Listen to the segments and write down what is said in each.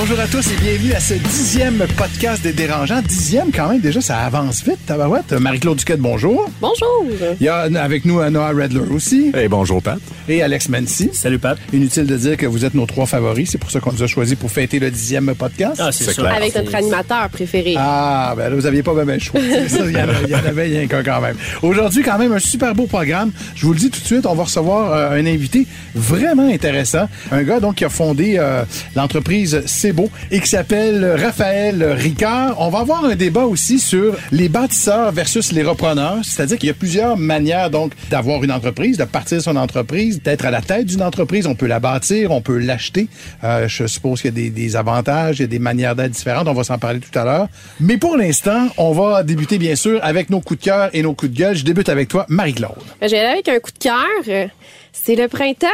Bonjour à tous et bienvenue à ce dixième podcast des dérangeants. Dixième quand même, déjà ça avance vite, tabarouette. Marie-Claude Duquette, bonjour. Bonjour. Il y a avec nous euh, Noah Redler aussi. Hey, bonjour Pat. Et Alex Mancy. Salut Pat. Inutile de dire que vous êtes nos trois favoris, c'est pour ça qu'on nous a choisi pour fêter le dixième podcast. Ah, c'est clair. Avec notre animateur préféré. Ah, ben là, vous aviez pas bien le choix. C'est ça, Il y en a- il y en avait rien qu'un quand même. Aujourd'hui, quand même, un super beau programme. Je vous le dis tout de suite, on va recevoir euh, un invité vraiment intéressant. Un gars, donc, qui a fondé euh, l'entreprise Et qui s'appelle Raphaël Ricard. On va avoir un débat aussi sur les bâtisseurs versus les repreneurs. C'est-à-dire qu'il y a plusieurs manières, donc, d'avoir une entreprise, de partir son entreprise, d'être à la tête d'une entreprise. On peut la bâtir, on peut l'acheter. Euh, je suppose qu'il y a des, avantages, il y a des manières d'être différentes. On va s'en parler tout à l'heure. Mais pour l'instant, on va débuter, bien sûr, avec nos coups de cœur et nos coups de gueule. Je débute avec toi, Marie-Claude. Ben, avec un coup de cœur. C'est le printemps.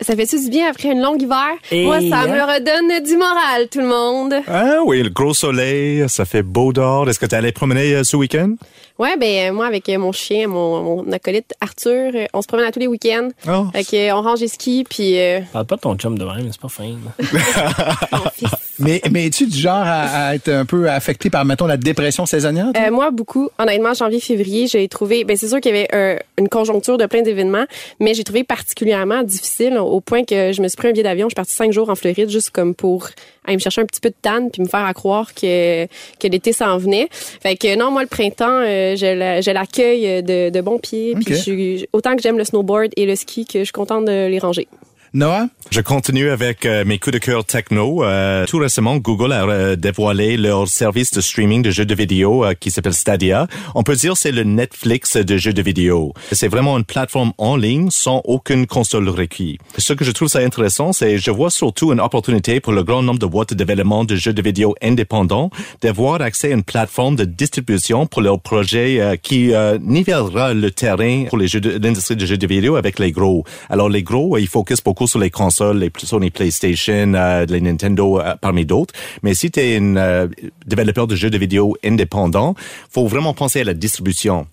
Ça fait-tu du bien après une longue hiver? Et Moi, ça hein? me redonne du moral, tout le monde. Ah oui, le gros soleil, ça fait beau dehors. Est-ce que tu allé promener euh, ce week-end? Ouais, ben euh, moi, avec euh, mon chien, mon, mon acolyte Arthur, euh, on se promène à tous les week-ends. Oh. Fait que, on range les skis, puis euh, Parle pas de ton chum de même, c'est pas fin. Mais, mais es-tu du genre à, à être un peu affecté par, mettons, la dépression saisonnière? Euh, moi, beaucoup. Honnêtement, janvier-février, j'ai trouvé... Ben, c'est sûr qu'il y avait euh, une conjoncture de plein d'événements, mais j'ai trouvé particulièrement difficile au point que je me suis pris un billet d'avion. Je suis partie cinq jours en Floride juste comme pour aller me chercher un petit peu de tanne puis me faire à croire que, que l'été s'en venait. Fait que non, moi, le printemps, euh, je la- je l'accueille de, de bon pied. Puis Ok. je autant que j'aime le snowboard et le ski que je suis contente de les ranger. Noah? Je continue avec euh, mes coups de cœur techno. Euh, tout récemment, Google a euh, dévoilé leur service de streaming de jeux de vidéo euh, qui s'appelle Stadia. On peut dire c'est le Netflix de jeux de vidéo. C'est vraiment une plateforme en ligne sans aucune console requis. Ce que je trouve ça intéressant, c'est je vois surtout une opportunité pour le grand nombre de boîtes de développement de jeux de vidéo indépendants d'avoir accès à une plateforme de distribution pour leurs projets euh, qui euh, nivellera le terrain pour les jeux de- l'industrie de jeux de vidéo avec les gros. Alors les gros, ils focusent beaucoup sur les consoles, les Sony PlayStation, euh, les Nintendo euh, parmi d'autres. Mais si tu es un euh, développeur de jeux de vidéo indépendant, faut vraiment penser à la distribution.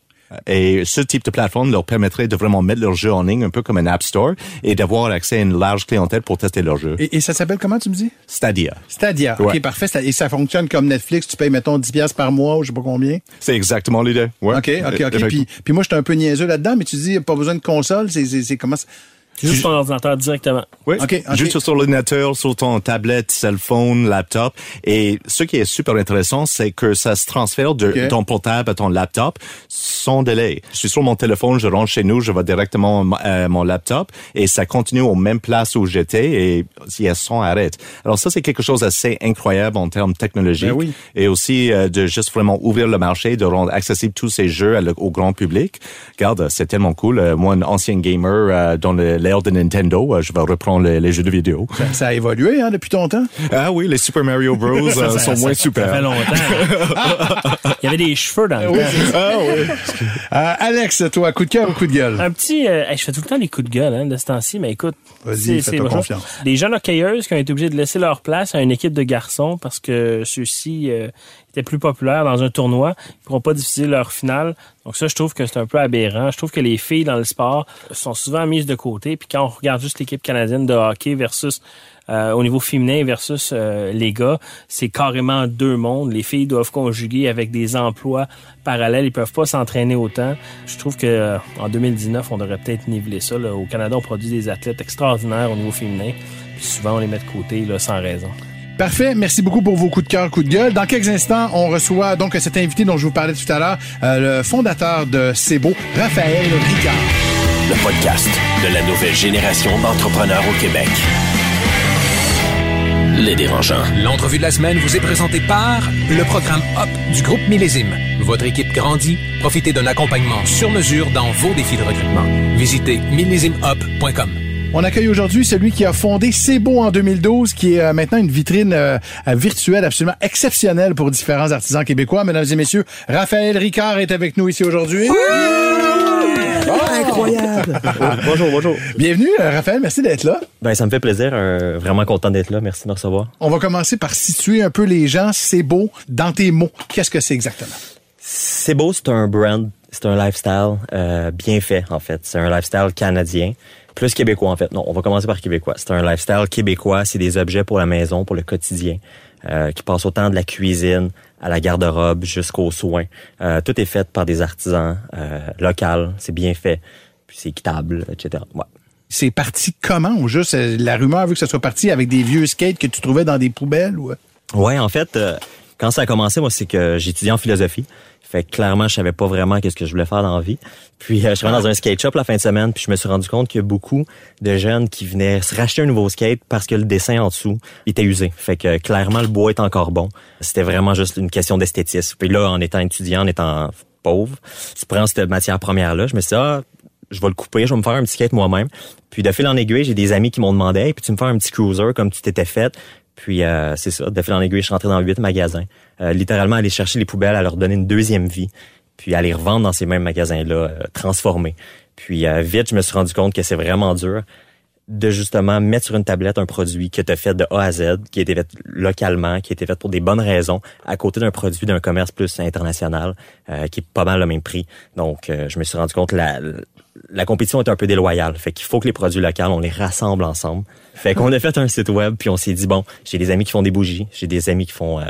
Et ce type de plateforme leur permettrait de vraiment mettre leurs jeux en ligne, un peu comme un App Store, et d'avoir accès à une large clientèle pour tester leurs jeux. Et, et ça s'appelle comment, tu me dis? Stadia. Stadia. Ouais. OK, parfait. Et ça fonctionne comme Netflix. Tu payes, mettons, 10 piastres par mois ou je sais pas combien. C'est exactement l'idée. Ouais. OK, OK, OK. Puis, puis moi, je suis un peu niaiseux là-dedans, mais tu dis, pas besoin de console. C'est, comment Juste ton ordinateur directement. Oui, Ok, ok. juste sur l'ordinateur, sur ton tablette, cell phone, laptop. Et ce qui est super intéressant, c'est que ça se transfère de ton portable à ton laptop sans délai. Je suis sur mon téléphone, je rentre chez nous, je vais directement à mon laptop et ça continue aux mêmes places où j'étais et il y a sans arrêt. Alors ça, c'est quelque chose d'assez incroyable en termes technologiques. Ben oui. Et aussi euh, de juste vraiment ouvrir le marché, de rendre accessible tous ces jeux à le- au grand public. Regarde, c'est tellement cool. Euh, moi, un ancien gamer euh, dans le- l'ère de Nintendo, euh, je vais reprendre les, les jeux de vidéo. ça, ça a évolué hein, depuis ton temps? Ah oui, les Super Mario Bros euh, Ça- sont ça- moins ça- super. Ça fait longtemps. Il y avait des cheveux dans le temps. Ah oui. Euh, Alex, toi, coup de cœur ou coup de gueule? Un petit... euh, je fais tout le temps des coups de gueule hein, de ce temps-ci, mais écoute... Vas-y, c'est- fais-toi confiance. Des jeunes hockeyeuses qui ont été obligés de laisser leur place à une équipe de garçons parce que ceux-ci euh, étaient plus populaires dans un tournoi. Ils pourront pas diffuser leur finale. Donc ça, je trouve que c'est un peu aberrant. Je trouve que les filles dans le sport sont souvent mises de côté. Puis quand on regarde juste l'équipe canadienne de hockey versus euh, au niveau féminin versus euh, les gars, c'est carrément deux mondes. Les filles doivent conjuguer avec des emplois parallèles. Ils peuvent pas s'entraîner autant. Je trouve que euh, en 2019, on devrait peut-être niveler ça. là. Au Canada, on produit des athlètes extraordinaires au niveau féminin. Puis souvent, on les met de côté là, sans raison. Parfait. Merci beaucoup pour vos coups de cœur, coups de gueule. Dans quelques instants, on reçoit donc cet invité dont je vous parlais tout à l'heure, euh, le fondateur de Beau, Raphaël Ricard. Le podcast de la nouvelle génération d'entrepreneurs au Québec. Les dérangeants. L'entrevue de la semaine vous est présentée par le programme HOP du groupe Millésime. Votre équipe grandit. Profitez d'un accompagnement sur mesure dans vos défis de recrutement. Visitez millésimehop.com. On accueille aujourd'hui celui qui a fondé C'est beau en 2012, qui est euh, maintenant une vitrine euh, virtuelle absolument exceptionnelle pour différents artisans québécois. Mesdames et messieurs, Raphaël Ricard est avec nous ici aujourd'hui. Incroyable! bonjour, bonjour. Bienvenue, euh, Raphaël. Merci d'être là. Ben, ça me fait plaisir. euh, vraiment content d'être là. Merci de me recevoir. On va commencer par situer un peu les gens. C'est beau dans tes mots. Qu'est-ce que c'est exactement? C'est beau, c'est un brand, c'est un lifestyle euh, bien fait, en fait. C'est un lifestyle canadien, plus québécois, en fait. Non, on va commencer par québécois. C'est un lifestyle québécois. C'est des objets pour la maison, pour le quotidien, euh, qui passent autant de la cuisine à la garde-robe jusqu'aux soins. Euh, tout est fait par des artisans euh, locaux. C'est bien fait. Puis c'est équitable, etc. Ouais. C'est parti comment? Ou juste? Euh, la rumeur veut que ça soit parti avec des vieux skates que tu trouvais dans des poubelles? Ou... Ouais, en fait, euh, quand ça a commencé, moi, c'est que j'étudiais en philosophie. Fait que clairement, je savais pas vraiment qu'est-ce que je voulais faire dans la vie. Puis euh, je suis allé dans un skate shop la fin de semaine, puis je me suis rendu compte qu'il y a beaucoup de jeunes qui venaient se racheter un nouveau skate parce que le dessin en dessous était usé. Fait que clairement, le bois est encore bon. C'était vraiment juste une question d'esthétisme. Puis là, en étant étudiant, en étant pauvre, tu prends cette matière première-là. Je me suis dit, ah, je vais le couper, je vais me faire un petit skate moi-même. Puis de fil en aiguille, j'ai des amis qui m'ont demandé, hey, puis tu me fais un petit cruiser comme tu t'étais fait? Puis euh, c'est ça, de fil en aiguille, je suis rentré dans huit magasins. Euh, littéralement, aller chercher les poubelles, à leur donner une deuxième vie, puis les revendre dans ces mêmes magasins-là, euh, transformés. Puis euh, vite, je me suis rendu compte que c'est vraiment dur de justement mettre sur une tablette un produit tu as fait de A à Z, qui a été fait localement, qui a été fait pour des bonnes raisons, à côté d'un produit d'un commerce plus international, euh, qui est pas mal le même prix. Donc, euh, je me suis rendu compte la, la compétition est un peu déloyale. Fait qu'il faut que les produits locaux, on les rassemble ensemble. Fait qu'on a fait un site web, puis on s'est dit, bon, j'ai des amis qui font des bougies, j'ai des amis qui font euh,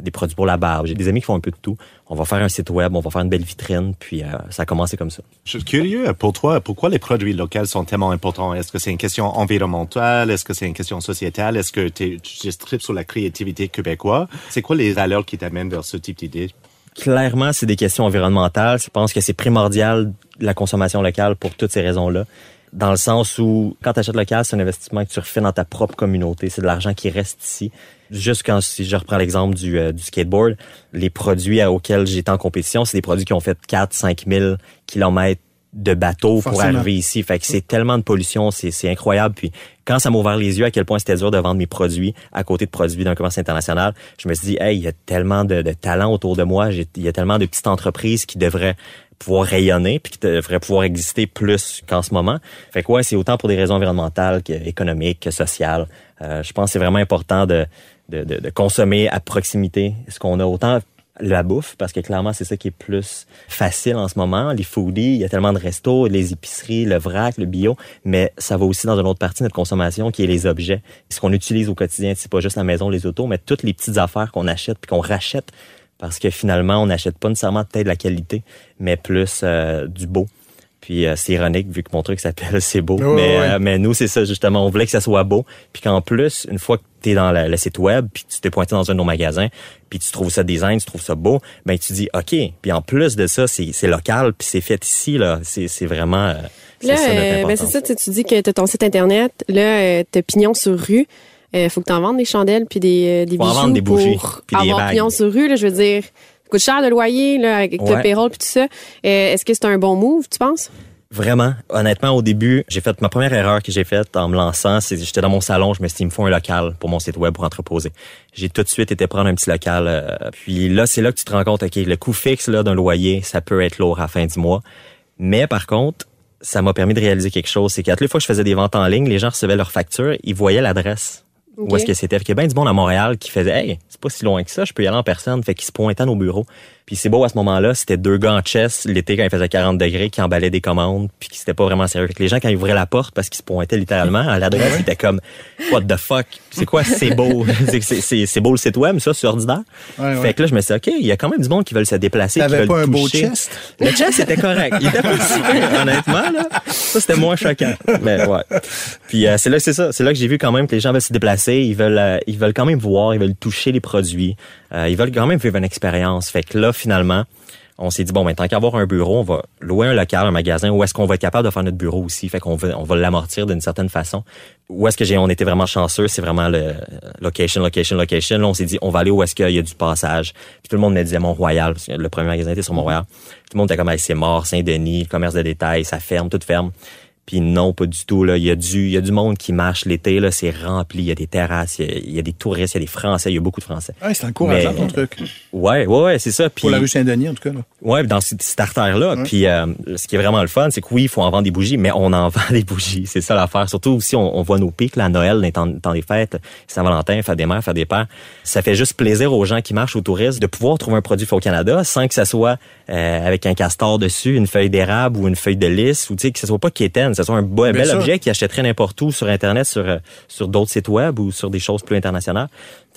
des produits pour la barbe, j'ai des amis qui font un peu de tout. On va faire un site web, on va faire une belle vitrine, puis euh, ça a commencé comme ça. Je suis curieux, pour toi, pourquoi les produits locaux sont tellement importants? Est-ce que c'est une question environnementale? Est-ce que c'est une question sociétale? Est-ce que tu tripes sur la créativité québécoise? C'est quoi les valeurs qui t'amènent vers ce type d'idée? Clairement, c'est des questions environnementales. Je pense que c'est primordial la consommation locale pour toutes ces raisons-là. Dans le sens où, quand tu achètes local, c'est un investissement que tu refais dans ta propre communauté. C'est de l'argent qui reste ici. Juste quand, si je reprends l'exemple du, euh, du skateboard, les produits auxquels j'étais en compétition, c'est des produits qui ont fait 4 5 000 kilomètres de bateau pour Forcément. arriver ici. Fait que c'est tellement de pollution, c'est c'est incroyable. Puis quand ça m'a ouvert les yeux à quel point c'était dur de vendre mes produits à côté de produits d'un commerce international, je me suis dit, hey, il y a tellement de, de talent autour de moi, il y a tellement de petites entreprises qui devraient pouvoir rayonner puis qui devraient pouvoir exister plus qu'en ce moment. Fait que ouais, c'est autant pour des raisons environnementales qu'économiques, que sociales. Euh, je pense que c'est vraiment important de, de, de, de consommer à proximité ce qu'on a autant la bouffe, parce que clairement, c'est ça qui est plus facile en ce moment. Les foodies, il y a tellement de restos, les épiceries, le vrac, le bio, mais ça va aussi dans une autre partie de notre consommation qui est les objets. Ce qu'on utilise au quotidien, c'est pas juste la maison, les autos, mais toutes les petites affaires qu'on achète puis qu'on rachète parce que finalement, on n'achète pas nécessairement peut-être de la qualité, mais plus euh, du beau. Puis euh, c'est ironique vu que mon truc s'appelle C'est beau. Mais, ouais. euh, mais nous, c'est ça justement. On voulait que ça soit beau. Puis qu'en plus, une fois que tu es dans la- le site web, puis tu t'es pointé dans un de nos magasins, puis tu trouves ça design, tu trouves ça beau, ben tu dis OK. Puis en plus de ça, c'est c'est local, puis c'est fait ici. là. C'est c'est vraiment... euh, c'est Là, ça notre euh, ben c'est ça, tu, tu dis que tu as ton site Internet. Là, euh, tu pignon sur rue. Il faut que tu en vendes des chandelles puis des, euh, des Faut en bijoux vendre des bougies, pour puis des avoir bagues. pignon sur rue. Là, je veux dire, coûte cher de loyer là, avec le payroll puis tout ça. Euh, Est-ce que c'est un bon move, tu penses? Vraiment, honnêtement, au début, j'ai fait ma première erreur que j'ai faite en me lançant, c'est j'étais dans mon salon, je me suis dit, il me faut un local pour mon site web pour entreposer. J'ai tout de suite été prendre un petit local. euh, puis là, c'est là que tu te rends compte, ok, le coût fixe d'un loyer, ça peut être lourd à la fin du mois. Mais par contre, ça m'a permis de réaliser quelque chose, c'est qu'à toutes les fois que je faisais des ventes en ligne, les gens recevaient leur facture, ils voyaient l'adresse. Ok. Où est-ce que c'était? Fait qu'il y a bien du monde à Montréal qui faisait Hey, c'est pas si loin que ça, je peux y aller en personne. Fait qu'ils se pointaient à nos bureaux. Puis c'est beau à ce moment-là, c'était deux gars en chess l'été quand il faisait 40 degrés qui emballaient des commandes puis qui c'était pas vraiment sérieux. Fait que les gens quand ils ouvraient la porte parce qu'ils se pointaient littéralement à l'adresse, ils étaient comme What the fuck? C'est quoi? C'est beau? C'est- beau le site web, ça, c'est ordinaire. Ouais, ouais. Fait que là, je me suis dit, OK, il y a quand même du monde qui veulent se déplacer. qui T'avais veulent pas un beau chest? Le chest était correct. Il était pas honnêtement, là. Ça, c'était moins choquant. Mais ouais. Puis euh, c'est là c'est ça. C'est là que j'ai vu quand même que les gens veulent se déplacer. Ils veulent, euh, ils veulent quand même voir, ils veulent toucher les produits. Euh, ils veulent quand même vivre une expérience. Fait que là, finalement, on s'est dit, bon, ben, tant qu'à avoir un bureau, on va louer un local, un magasin, où est-ce qu'on va être capable de faire notre bureau aussi? Fait qu'on va, on va l'amortir d'une certaine façon. Où est-ce que j'ai, on était vraiment chanceux, c'est vraiment le location, location, location. Là, on s'est dit, on va aller où est-ce qu'il y a du passage. Puis tout le monde me disait Mont-Royal, parce que le premier magasin était sur Mont-Royal. Tout le monde était comme, Hey, c'est mort, Saint-Denis, le commerce de détail, ça ferme, tout ferme. Puis non, pas du tout. Là. Il, y a du, il y a du monde qui marche l'été, là, c'est rempli. Il y a des terrasses, il y a, il y a des touristes, il y a des Français, il y a beaucoup de Français. Ouais, c'est encourageant ton truc. Ouais, ouais, ouais, c'est ça. Puis, Pour la rue Saint-Denis, en tout cas. Là. Ouais, dans cette, artère-là. Puis euh, ce qui est vraiment le fun, c'est que oui, il faut en vendre des bougies, mais on en vend des bougies. C'est ça l'affaire. Surtout aussi, on, on voit nos pics, là, à Noël, dans les temps, des fêtes, Saint-Valentin, fête des mères, fête des pères. Ça fait juste plaisir aux gens qui marchent, aux touristes, de pouvoir trouver un produit fait au Canada sans que ça soit euh, avec un castor dessus, une feuille d'érable ou une feuille de lys, ou tu sais, que ce soit pas quétaine, ce soit un beau, bel sûr. objet qui achèterait n'importe où sur Internet, sur, euh, sur d'autres sites web ou sur des choses plus internationales.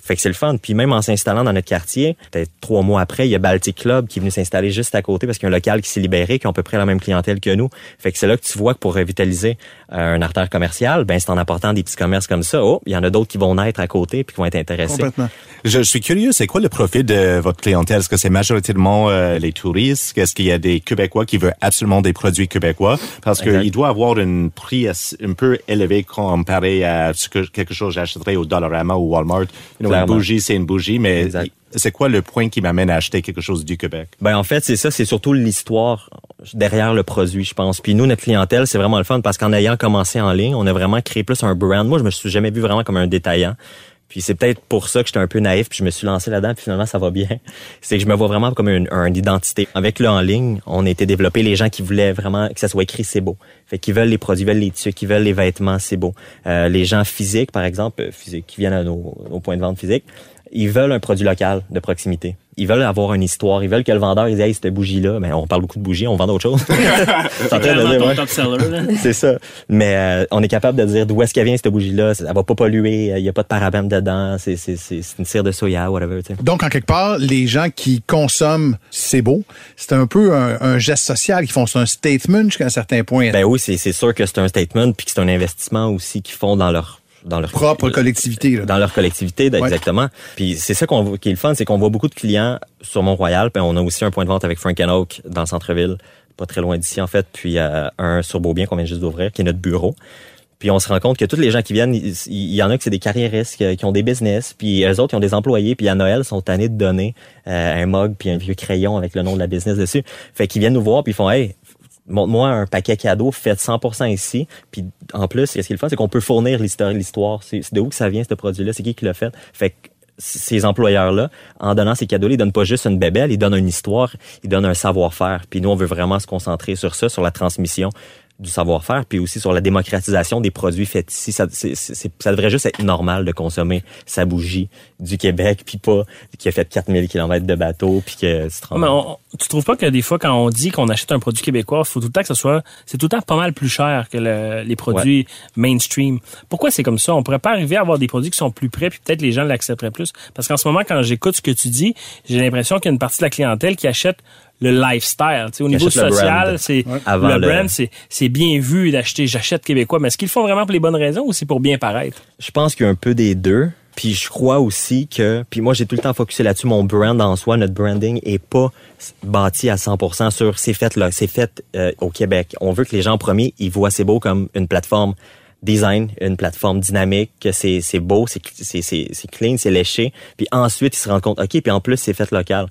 Fait que c'est le fun. Puis même en s'installant dans notre quartier, peut-être trois mois après, il y a Baltic Club qui est venu s'installer juste à côté parce qu'il y a un local qui s'est libéré, qui a à peu près la même clientèle que nous. Fait que c'est là que tu vois que pour revitaliser euh, un artère commerciale, ben c'est en apportant des petits commerces comme ça. Oh, il y en a d'autres qui vont naître à côté puis qui vont être intéressés. Complètement. Je, je suis curieux, c'est quoi le profil de votre clientèle? Est-ce que c'est majoritairement euh, les touristes? Est-ce qu'il y a des Québécois qui veulent absolument des produits québécois? Parce qu'il doit avoir un prix un peu élevé comparé à ce que quelque chose que j'achèterais au Dollarama ou Walmart. You know, une Clairement. bougie, c'est une bougie, mais c'est quoi le point qui m'amène à acheter quelque chose du Québec? Ben en fait, c'est ça, c'est surtout l'histoire derrière le produit, je pense. Puis nous, notre clientèle, c'est vraiment le fun parce qu'en ayant commencé en ligne, on a vraiment créé plus un brand. Moi, je me suis jamais vu vraiment comme un détaillant. Puis c'est peut-être pour ça que j'étais un peu naïf, puis je me suis lancé là-dedans, puis finalement ça va bien. C'est que je me vois vraiment comme une, identité. Avec le en ligne, on été développé les gens qui voulaient vraiment que ça soit écrit c'est beau. Fait qu'ils veulent les produits, veulent les tuques, ils veulent les vêtements, c'est beau. Euh, les gens physiques, par exemple, euh, qui viennent à nos, nos points de vente physiques, ils veulent un produit local de proximité. Ils veulent avoir une histoire. Ils veulent que le vendeur il dise hey, cette bougie-là, ben on parle beaucoup de bougies, on vend d'autres choses. C'est là. Ça. Mais euh, on est capable de dire d'où est-ce qu'elle vient cette bougie-là. Ça va pas polluer. Il y a pas de parabène dedans. C'est c'est c'est c'est une cire de soya, whatever. Tu sais. Donc, en quelque part, les gens qui consomment c'est beau, c'est un peu un, un geste social qu'ils font. C'est un statement jusqu'à un certain point. Ben oui, c'est c'est sûr que c'est un statement puis que c'est un investissement aussi qu'ils font dans leur dans leur propre collectivité. Là. dans leur collectivité, Ouais. exactement. Puis c'est ça qu'on voit- qui est le fun, c'est qu'on voit beaucoup de clients sur Mont-Royal, puis on a aussi un point de vente avec Frank Oak dans le centre-ville, pas très loin d'ici en fait, puis euh, un sur Beaubien qu'on vient juste d'ouvrir, qui est notre bureau. Puis on se rend compte que tous les gens qui viennent, il, y en a que c'est des carriéristes qui, qui ont des business, puis eux autres qui ont des employés, puis à Noël sont tannés de donner euh, un mug puis un vieux crayon avec le nom de la business dessus. Fait qu'ils viennent nous voir puis ils font hey montre-moi un paquet cadeau fait 100% ici. Puis en plus, ce qui est le fun, c'est qu'on peut fournir l'histoire. l'histoire. C'est de où que ça vient ce produit-là, c'est qui qui l'a fait? Fait que ces employeurs-là, en donnant ces cadeaux-là, ils donnent pas juste une bébelle, ils donnent une histoire, ils donnent un savoir-faire. Puis nous, on veut vraiment se concentrer sur ça, sur la transmission du savoir-faire, puis aussi sur la démocratisation des produits faits ici. Ça, ça devrait juste être normal de consommer sa bougie du Québec, puis pas qui a fait 4000 km de bateau, puis que tu te mais on- tu trouves pas que des fois, quand on dit qu'on achète un produit québécois, faut tout le temps que ce soit, c'est tout le temps pas mal plus cher que le- les produits mainstream. Pourquoi c'est comme ça? On pourrait pas arriver à avoir des produits qui sont plus près, puis peut-être les gens l'accepteraient plus. Parce qu'en ce moment, quand j'écoute ce que tu dis, j'ai l'impression qu'il y a une partie de la clientèle qui achète le lifestyle. Tu sais, au niveau social, brand. c'est le brand, c'est c'est bien vu d'acheter. J'achète québécois, mais est-ce qu'ils le font vraiment pour les bonnes raisons ou c'est pour bien paraître? Je pense qu'il y a un peu des deux. Puis je crois aussi que, puis moi j'ai tout le temps focusé là-dessus, mon brand en soi, notre branding est pas bâti à 100% sur c'est fait là, c'est fait euh, au Québec. On veut que les gens en premier, ils voient c'est beau comme une plateforme design, une plateforme dynamique, que c'est c'est beau, c'est c'est c'est c'est clean, c'est léché. Puis ensuite ils se rendent compte, ok, puis en plus c'est fait local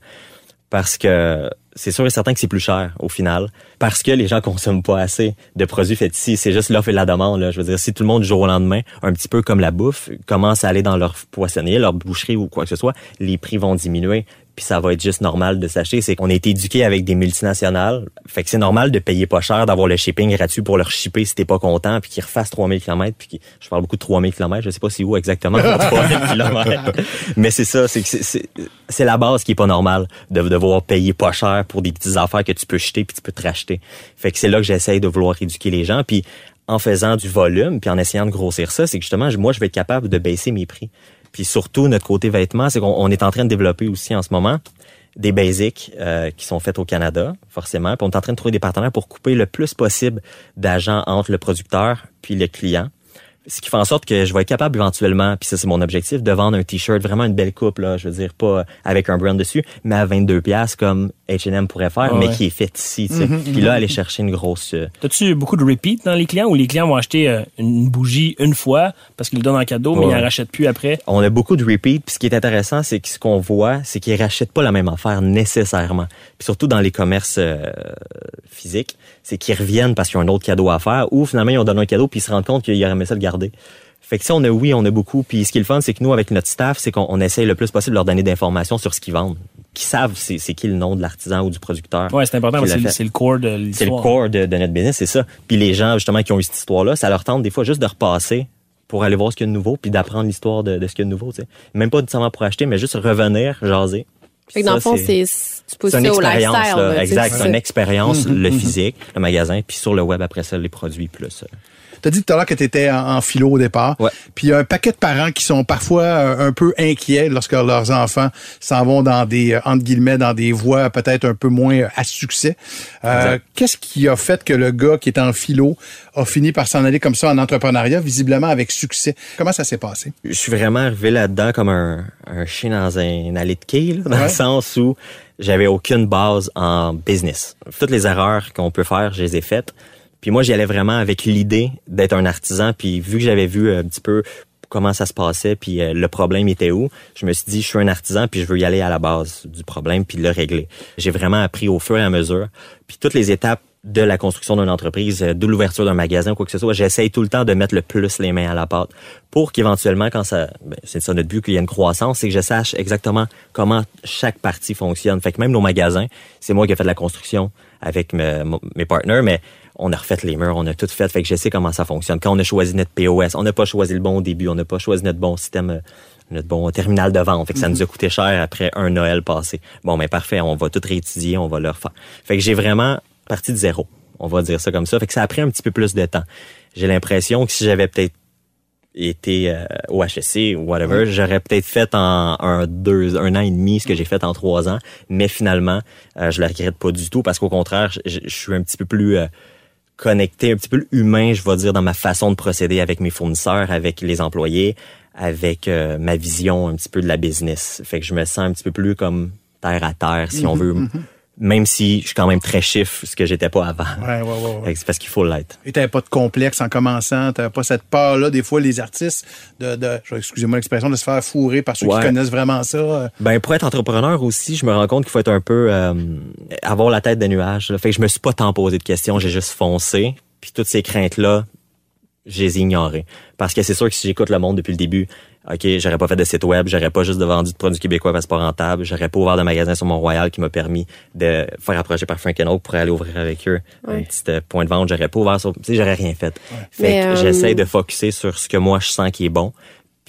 parce que c'est sûr et certain que c'est plus cher au final parce que les gens consomment pas assez de produits faits ici. C'est juste l'offre et la demande. Là. Je veux dire, si tout le monde du jour au lendemain, un petit peu comme la bouffe, commence à aller dans leur poissonnier, leur boucherie ou quoi que ce soit, les prix vont diminuer. Puis ça va être juste normal de s'acheter. C'est qu'on a été éduqué avec des multinationales. Fait que c'est normal de payer pas cher, d'avoir le shipping gratuit pour leur shipper si t'es pas content, puis qu'ils refassent 3000 km. Puis qu'ils- je parle beaucoup de 3000 km. Je sais pas c'est où exactement 3000 km. Mais c'est ça, c'est- c'est c'est la base qui est pas normale de devoir payer pas cher pour des petites affaires que tu peux jeter puis tu peux te racheter. Fait que c'est là que j'essaye de vouloir éduquer les gens. Puis en faisant du volume, puis en essayant de grossir ça, c'est que justement, moi, je vais être capable de baisser mes prix. Puis surtout, notre côté vêtements, c'est qu'on on est en train de développer aussi en ce moment des basics euh, qui sont faits au Canada, forcément. Puis on est en train de trouver des partenaires pour couper le plus possible d'agents entre le producteur puis le client. Ce qui fait en sorte que je vais être capable éventuellement, puis ça c'est mon objectif, de vendre un t-shirt, vraiment une belle coupe, là, je veux dire, pas avec un brand dessus, mais à 22 pièces comme H&M pourrait faire, mais ouais. qui est fait ici, tu sais. Puis là, aller chercher une grosse... euh, T'as-tu beaucoup de repeat dans les clients ou les clients vont acheter euh, une bougie une fois parce qu'ils le donnent en cadeau, mais ils en rachètent plus après? on a beaucoup de repeat. Puis ce qui est intéressant, c'est que ce qu'on voit, c'est qu'ils rachètent pas la même affaire nécessairement. Puis surtout dans les commerces euh, physiques, c'est qu'ils reviennent parce qu'ils ont un autre cadeau à faire ou finalement ils ont donné un cadeau puis ils se rendent compte qu'ils auraient aimé ça le garder. Fait que si on a oui, on a beaucoup. Puis ce qui est le fun, c'est que nous, avec notre staff, c'est qu'on on essaye le plus possible de leur donner d'informations sur ce qu'ils vendent. Qu'ils savent c'est qui le nom de l'artisan ou du producteur. Ouais, c'est important, qui parce que c'est le core de l'histoire. C'est le core de, de notre business, c'est ça. Puis les gens, justement, qui ont eu cette histoire-là, ça leur tente des fois juste de repasser pour aller voir ce qu'il y a de nouveau, puis d'apprendre l'histoire de, de ce qu'il y a de nouveau. Même pas nécessairement pour acheter, mais juste revenir, jaser. Fait que dans Ça, le fond, c'est, tu poses c'est une ça au lifestyle. là. exact. c'est une expérience, le physique, le magasin, puis sur le web après ça, les produits plus. euh, as dit tout à l'heure que tu étais en, en philo au départ. Ouais. Puis il y a un paquet de parents qui sont parfois euh, un peu inquiets lorsque leurs enfants s'en vont dans des, euh, entre guillemets, dans des voies peut-être un peu moins euh, à succès. Euh. Qu'est-ce qui a fait que le gars qui est en philo a fini par s'en aller comme ça en entrepreneuriat, visiblement avec succès? Comment ça s'est passé? je suis vraiment arrivé là-dedans comme un, un chien dans un, allée de quai, là, dans Ouais. le sens où j'avais aucune base en business. Toutes les erreurs qu'on peut faire, je les ai faites. Puis moi, j'y allais vraiment avec l'idée d'être un artisan. Puis vu que j'avais vu un petit peu comment ça se passait, puis euh, le problème était où, je me suis dit, je suis un artisan, puis je veux y aller à la base du problème, puis le régler. J'ai vraiment appris au fur et à mesure. Puis toutes les étapes de la construction d'une entreprise, euh, de l'ouverture d'un magasin, quoi que ce soit, j'essaye tout le temps de mettre le plus les mains à la pâte pour qu'éventuellement, quand ça, ben, c'est ça notre but, qu'il y ait une croissance, c'est que je sache exactement comment chaque partie fonctionne. Fait que même nos magasins, c'est moi qui ai fait de la construction avec me- mo- mes partenaires, mais on a refait les murs, on a tout fait, fait que je sais comment ça fonctionne. Quand on a choisi notre POS, on n'a pas choisi le bon début, on n'a pas choisi notre bon système, euh, notre bon terminal de vente. Fait que ça nous a coûté cher après un Noël passé. Bon, mais parfait, on va tout réétudier, on va le refaire. Fait que j'ai vraiment parti de zéro. On va dire ça comme ça. Fait que ça a pris un petit peu plus de temps. J'ai l'impression que si j'avais peut-être été euh, au HSC ou whatever, j'aurais peut-être fait en un deux un an et demi ce que j'ai fait en trois ans, mais finalement euh, je le regrette pas du tout parce qu'au contraire, je, je- je suis un petit peu plus euh, connecté, un petit peu humain, je vais dire dans ma façon de procéder avec mes fournisseurs, avec les employés, avec euh, ma vision un petit peu de la business. Fait que je me sens un petit peu plus comme terre à terre si on veut. Même si je suis quand même très chiffre, ce que j'étais pas avant. Ouais, ouais, ouais. C'est parce qu'il faut l'être. Et t'avais pas de complexe en commençant, t'avais pas cette peur-là, des fois, les artistes, de, de excusez-moi l'expression, de se faire fourrer par ceux qui connaissent vraiment ça. euh. Ben pour être entrepreneur aussi, je me rends compte qu'il faut être un peu euh, avoir la tête des nuages. là. Fait que je me suis pas tant posé de questions, j'ai juste foncé. Puis toutes ces craintes là, je les ai ignorées. Parce que c'est sûr que si j'écoute le monde depuis le début, OK, j'aurais pas fait de site web, j'aurais pas juste de vendu de produits québécois parce que pas rentable, j'aurais pas ouvert de magasin sur Mont-Royal qui m'a permis de faire approcher par Frank Oak pour aller ouvrir avec eux un petit euh, point de vente, j'aurais pas ouvert sur, tu sais, j'aurais rien fait. Fait Mais, que euh, j'essaie de focuser sur ce que moi je sens qui est bon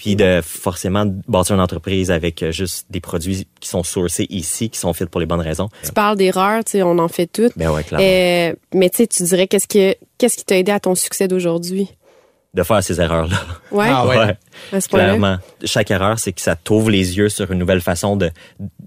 puis de forcément bâtir une entreprise avec euh, juste des produits qui sont sourcés ici, qui sont faits pour les bonnes raisons. Tu parles d'erreurs, tu sais, on en fait toutes. Ben ouais, clairement. Euh, mais tu sais, tu dirais qu'est-ce que qu'est-ce qui t'a aidé à ton succès d'aujourd'hui? De faire ces erreurs-là. Ouais. Ah ouais. Clairement. Chaque erreur, c'est que ça t'ouvre les yeux sur une nouvelle façon de...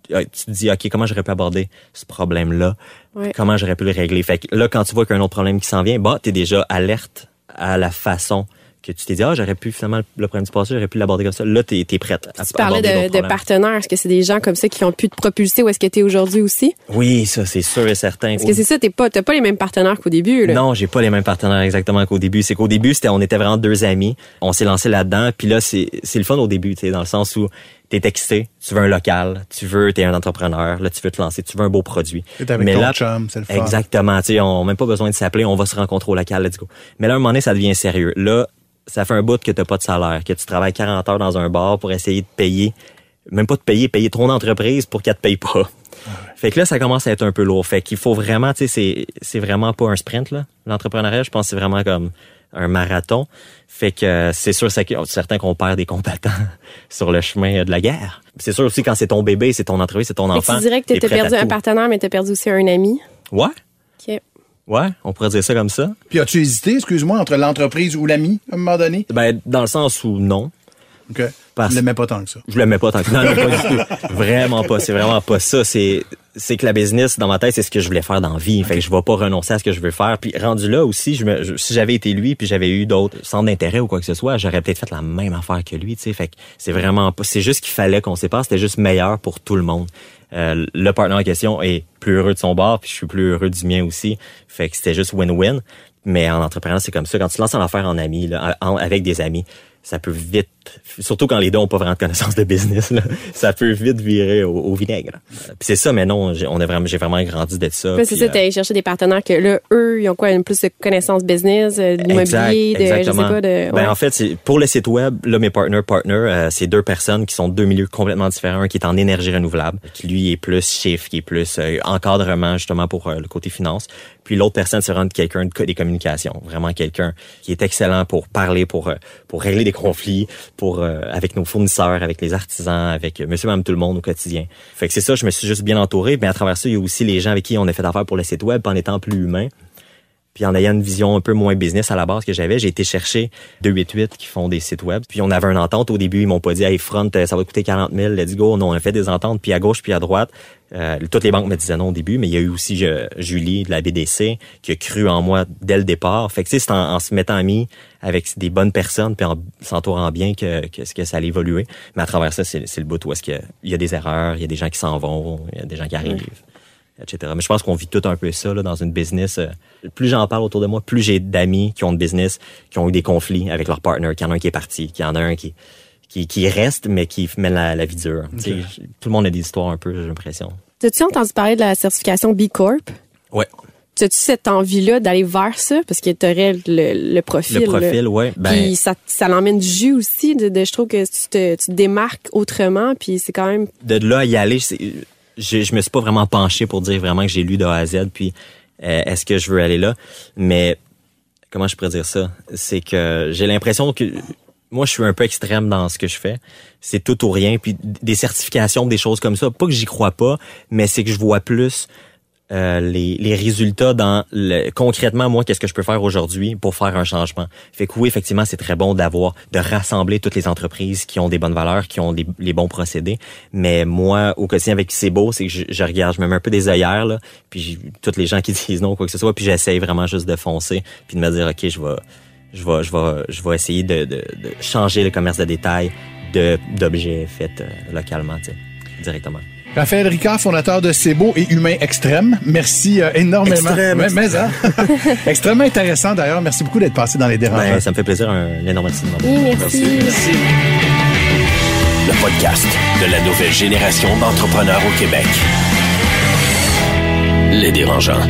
Tu te dis, OK, comment j'aurais pu aborder ce problème-là? Ouais. Comment j'aurais pu le régler? Fait que là, quand tu vois qu'il y a un autre problème qui s'en vient, bah, t'es déjà alerte à la façon que tu t'es dit, ah, j'aurais pu finalement, le problème du passé, j'aurais pu l'aborder comme ça. Là, t'es es prête à Tu parlais de, de partenaires. Est-ce que c'est des gens comme ça qui ont pu te propulser où est-ce que tu es aujourd'hui aussi? Oui, ça, c'est sûr et certain. Parce que c'est ça, t'es pas, t'as pas les mêmes partenaires qu'au début, là? Non, j'ai pas les mêmes partenaires exactement qu'au début. C'est qu'au début, c'était, on était vraiment deux amis. On s'est lancé là-dedans. Puis là, c'est, c'est le fun au début, tu sais, dans le sens où t'es excité, tu veux un local, tu veux, t'es un entrepreneur, là, tu veux te lancer, tu veux un beau produit. T'es avec ton chum, c'est le fun. Exactement, tu sais, on n'a même pas besoin de s'appeler, on va se rencontrer au local, let's go. Mais là, à un moment donné, ça devient sérieux. Là, ça fait un bout que t'as pas de salaire, que tu travailles 40 heures dans un bar pour essayer de payer, même pas de payer, payer ton entreprise pour qu'elle te paye pas. Fait que là, ça commence à être un peu lourd. Fait qu'il faut vraiment, tu sais, c'est, c'est vraiment pas un sprint, là. L'entrepreneuriat, je pense que c'est vraiment comme un marathon. Fait que c'est sûr, c'est certain qu'on perd des combattants sur le chemin de la guerre. C'est sûr aussi quand c'est ton bébé, c'est ton entreprise, c'est ton enfant. tu dirais que t'as perdu un partenaire, mais t'as perdu aussi un ami. Ouais, OK. Ouais, on pourrait dire ça comme ça. Puis as-tu hésité, excuse-moi, entre l'entreprise ou l'ami, à un moment donné? Ben, dans le sens où non. OK. Parce- Je l'aimais pas tant que ça. Je l'aimais pas tant que non, non, pas du tout. Vraiment pas. C'est vraiment pas ça. C'est c'est que la business dans ma tête c'est ce que je voulais faire dans la vie. Fait que je vais pas renoncer à ce que je veux faire. Puis rendu là aussi, je me, je- si j'avais été lui puis j'avais eu d'autres centres d'intérêt ou quoi que ce soit, j'aurais peut-être fait la même affaire que lui. Tu sais. Fait que c'est vraiment pas. C'est juste qu'il fallait qu'on sépare. C'était juste meilleur pour tout le monde. Euh, le partenaire en question est plus heureux de son bord puis je suis plus heureux du mien aussi. Fait que c'était juste win-win. Mais en entrepreneur, c'est comme ça. Quand tu lances en affaire en en- avec des amis, ça peut vite, surtout quand les deux ont pas vraiment de connaissance de business, là, ça peut vite virer au, au vinaigre. Euh, Puis c'est ça, mais non, j'ai, on a vraiment, j'ai vraiment grandi de ça. C'est ça, euh, t'es chercher des partenaires que là, eux, ils ont quoi, une plus de connaissances business, euh, de de, je sais exactement. pas, de, ouais. Ben, en fait, c'est, pour le site web, là, mes partners, partners, euh, c'est deux personnes qui sont de deux milieux complètement différents. Un qui est en énergie renouvelable, qui lui est plus chiffre, qui est plus euh, encadrement, justement, pour euh, le côté finance. Puis l'autre personne, c'est vraiment quelqu'un de des communications. Vraiment quelqu'un qui est excellent pour parler, pour, pour régler des conflits, pour, euh, avec nos fournisseurs, avec les artisans, avec euh, monsieur, madame, tout le monde au quotidien. Fait que c'est ça, je me suis juste bien entouré. Mais à travers ça, il y a aussi les gens avec qui on a fait affaire pour le site web, en étant plus humain. Puis en ayant une vision un peu moins business à la base que j'avais, j'ai été chercher 288 qui font des sites web. Puis on avait une entente. Au début, ils m'ont pas dit, hey, front, euh, ça va coûter 40 000, let's go. Non, on a fait des ententes, puis à gauche, puis à droite. Euh, toutes les banques me disaient non au début, mais il y a eu aussi Julie de la BDC qui a cru en moi dès le départ. Fait que c'est en, en se mettant amis avec des bonnes personnes, puis en s'entourant bien que, que, que ça allait évoluer. Mais à travers ça, c'est le bout où est-ce qu'il y y a des erreurs, il y a des gens qui s'en vont, il y a des gens qui arrivent etc. Mais je pense qu'on vit tout un peu ça là, dans une business. euh, plus j'en parle autour de moi, plus j'ai d'amis qui ont de business, qui ont eu des conflits avec leur partner, qu'il y en a un qui est parti, qu'il y en a un qui qui, qui reste, mais qui mène la, la vie dure. Tu Tout le monde a des histoires un peu, j'ai l'impression. T'as-tu entendu parler de la certification B Corp? Ouais. As-tu cette envie-là d'aller vers ça? Parce que t'aurais le, le profil. Le profil, ouais. Ben, Puis ça, ça l'emmène du jus aussi. De, de- je trouve que tu te, tu te démarques autrement. Puis c'est quand même... de là à y aller, c'est- je, je me suis pas vraiment penché pour dire vraiment que j'ai lu de A à Z, puis euh, est-ce que je veux aller là? Mais comment je pourrais dire ça? C'est que j'ai l'impression que moi, je suis un peu extrême dans ce que je fais. C'est tout ou rien. Puis des certifications, des choses comme ça. Pas que j'y crois pas, mais c'est que je vois plus euh, les, les résultats dans le, concrètement moi qu'est-ce que je peux faire aujourd'hui pour faire un changement? Fait que oui effectivement c'est très bon d'avoir de rassembler toutes les entreprises qui ont des bonnes valeurs, qui ont des, les bons procédés. Mais moi au quotidien avec c'est beau c'est que je, je regarde, je me mets un peu des œillères là, puis toutes les gens qui disent non quoi que ce soit, puis j'essaye vraiment juste de foncer puis de me dire ok je vais je vais je vais je vais essayer de, de, de changer le commerce de détail de d'objets faits euh, localement directement. Raphaël Ricard, fondateur de Cebo et Humain Extrême. Merci euh, énormément. Extrême, Mais, mais, hein? Extrêmement intéressant d'ailleurs. Merci beaucoup d'être passé dans les dérangeants. Ben, ça me fait plaisir un énorme merci Oui, merci. Le podcast de la nouvelle génération d'entrepreneurs au Québec. Les dérangeants.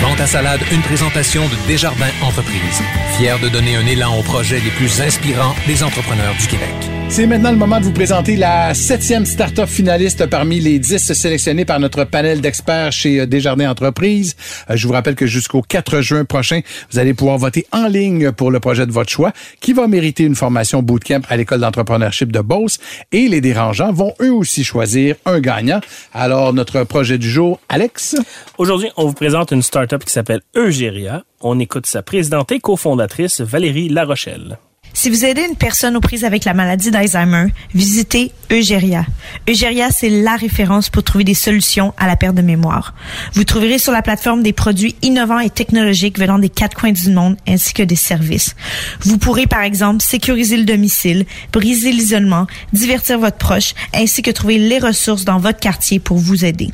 Vente à salade, une présentation de Desjardins Entreprises. Fier de donner un élan aux projets les plus inspirants des entrepreneurs du Québec. C'est maintenant le moment de vous présenter la septième start-up finaliste parmi les dix sélectionnés par notre panel d'experts chez euh, Desjardins Entreprises. Euh, Je vous rappelle que jusqu'au 4 juin prochain, vous allez pouvoir voter en ligne pour le projet de votre choix qui va mériter une formation bootcamp à l'école d'entrepreneurship de Beauce et les dérangeants vont eux aussi choisir un gagnant. Alors, notre projet du jour, Alex? Aujourd'hui, on vous présente une start-up qui s'appelle Eugéria. On écoute sa présidente et cofondatrice, Valérie Larochelle. Si vous aidez une personne aux prises avec la maladie d'Alzheimer, visitez Eugéria. Eugéria, c'est la référence pour trouver des solutions à la perte de mémoire. Vous trouverez sur la plateforme des produits innovants et technologiques venant des quatre coins du monde ainsi que des services. Vous pourrez, par exemple, sécuriser le domicile, briser l'isolement, divertir votre proche, ainsi que trouver les ressources dans votre quartier pour vous aider.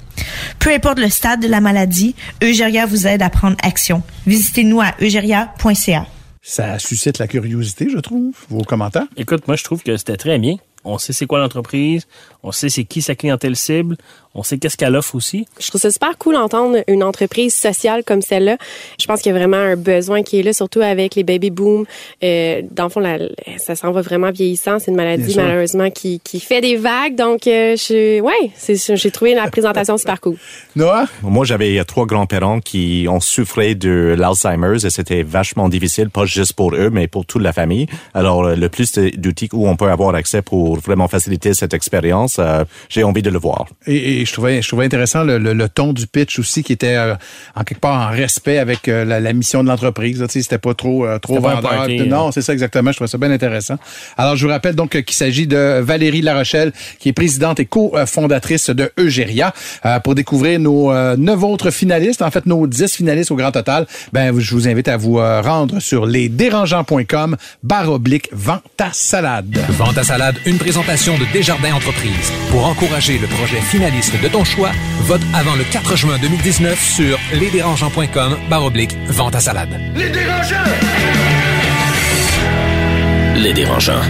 Peu importe le stade de la maladie, Eugéria vous aide à prendre action. Visitez-nous à eugéria.ca. Ça suscite la curiosité, je trouve. Vos commentaires? Écoute, moi, je trouve que c'était très bien. On sait c'est quoi l'entreprise, on sait c'est qui sa clientèle cible, on sait qu'est-ce qu'elle offre aussi. Je trouve ça super cool d'entendre une entreprise sociale comme celle-là. Je pense qu'il y a vraiment un besoin qui est là, surtout avec les baby boom. Euh, dans le fond, la- ça s'en va vraiment vieillissant. C'est une maladie malheureusement qui, qui fait des vagues. Donc, euh, je, ouais, c'est, j'ai trouvé la présentation super cool. Noah? Moi, j'avais trois grands-parents qui ont souffert de l'Alzheimer's et c'était vachement difficile, pas juste pour eux, mais pour toute la famille. Alors, le plus d'outils où on peut avoir accès pour pour vraiment faciliter cette expérience, euh, j'ai envie de le voir. Et, et, je trouvais je trouvais intéressant le, le, le, ton du pitch aussi qui était euh, en quelque part en respect avec euh, la, la, mission de l'entreprise. Tu sais, c'était pas trop euh, trop vendeur. Party, non, hein. c'est ça exactement. Je trouvais ça bien intéressant. Alors je vous rappelle donc qu'il s'agit de Valérie Larochelle qui est présidente et co-fondatrice de Eugéria. pour découvrir nos neuf autres finalistes, en fait nos dix finalistes au grand total, ben je vous invite à vous rendre sur lesdérangeants.com barre oblique vente à salade. Vente à salade, une présentation de Desjardins Entreprises. Pour encourager le projet finaliste de ton choix, vote avant le 4 juin 2019 sur lesdérangeants.com barre oblique vente à salade. Les dérangeants! Les dérangeants.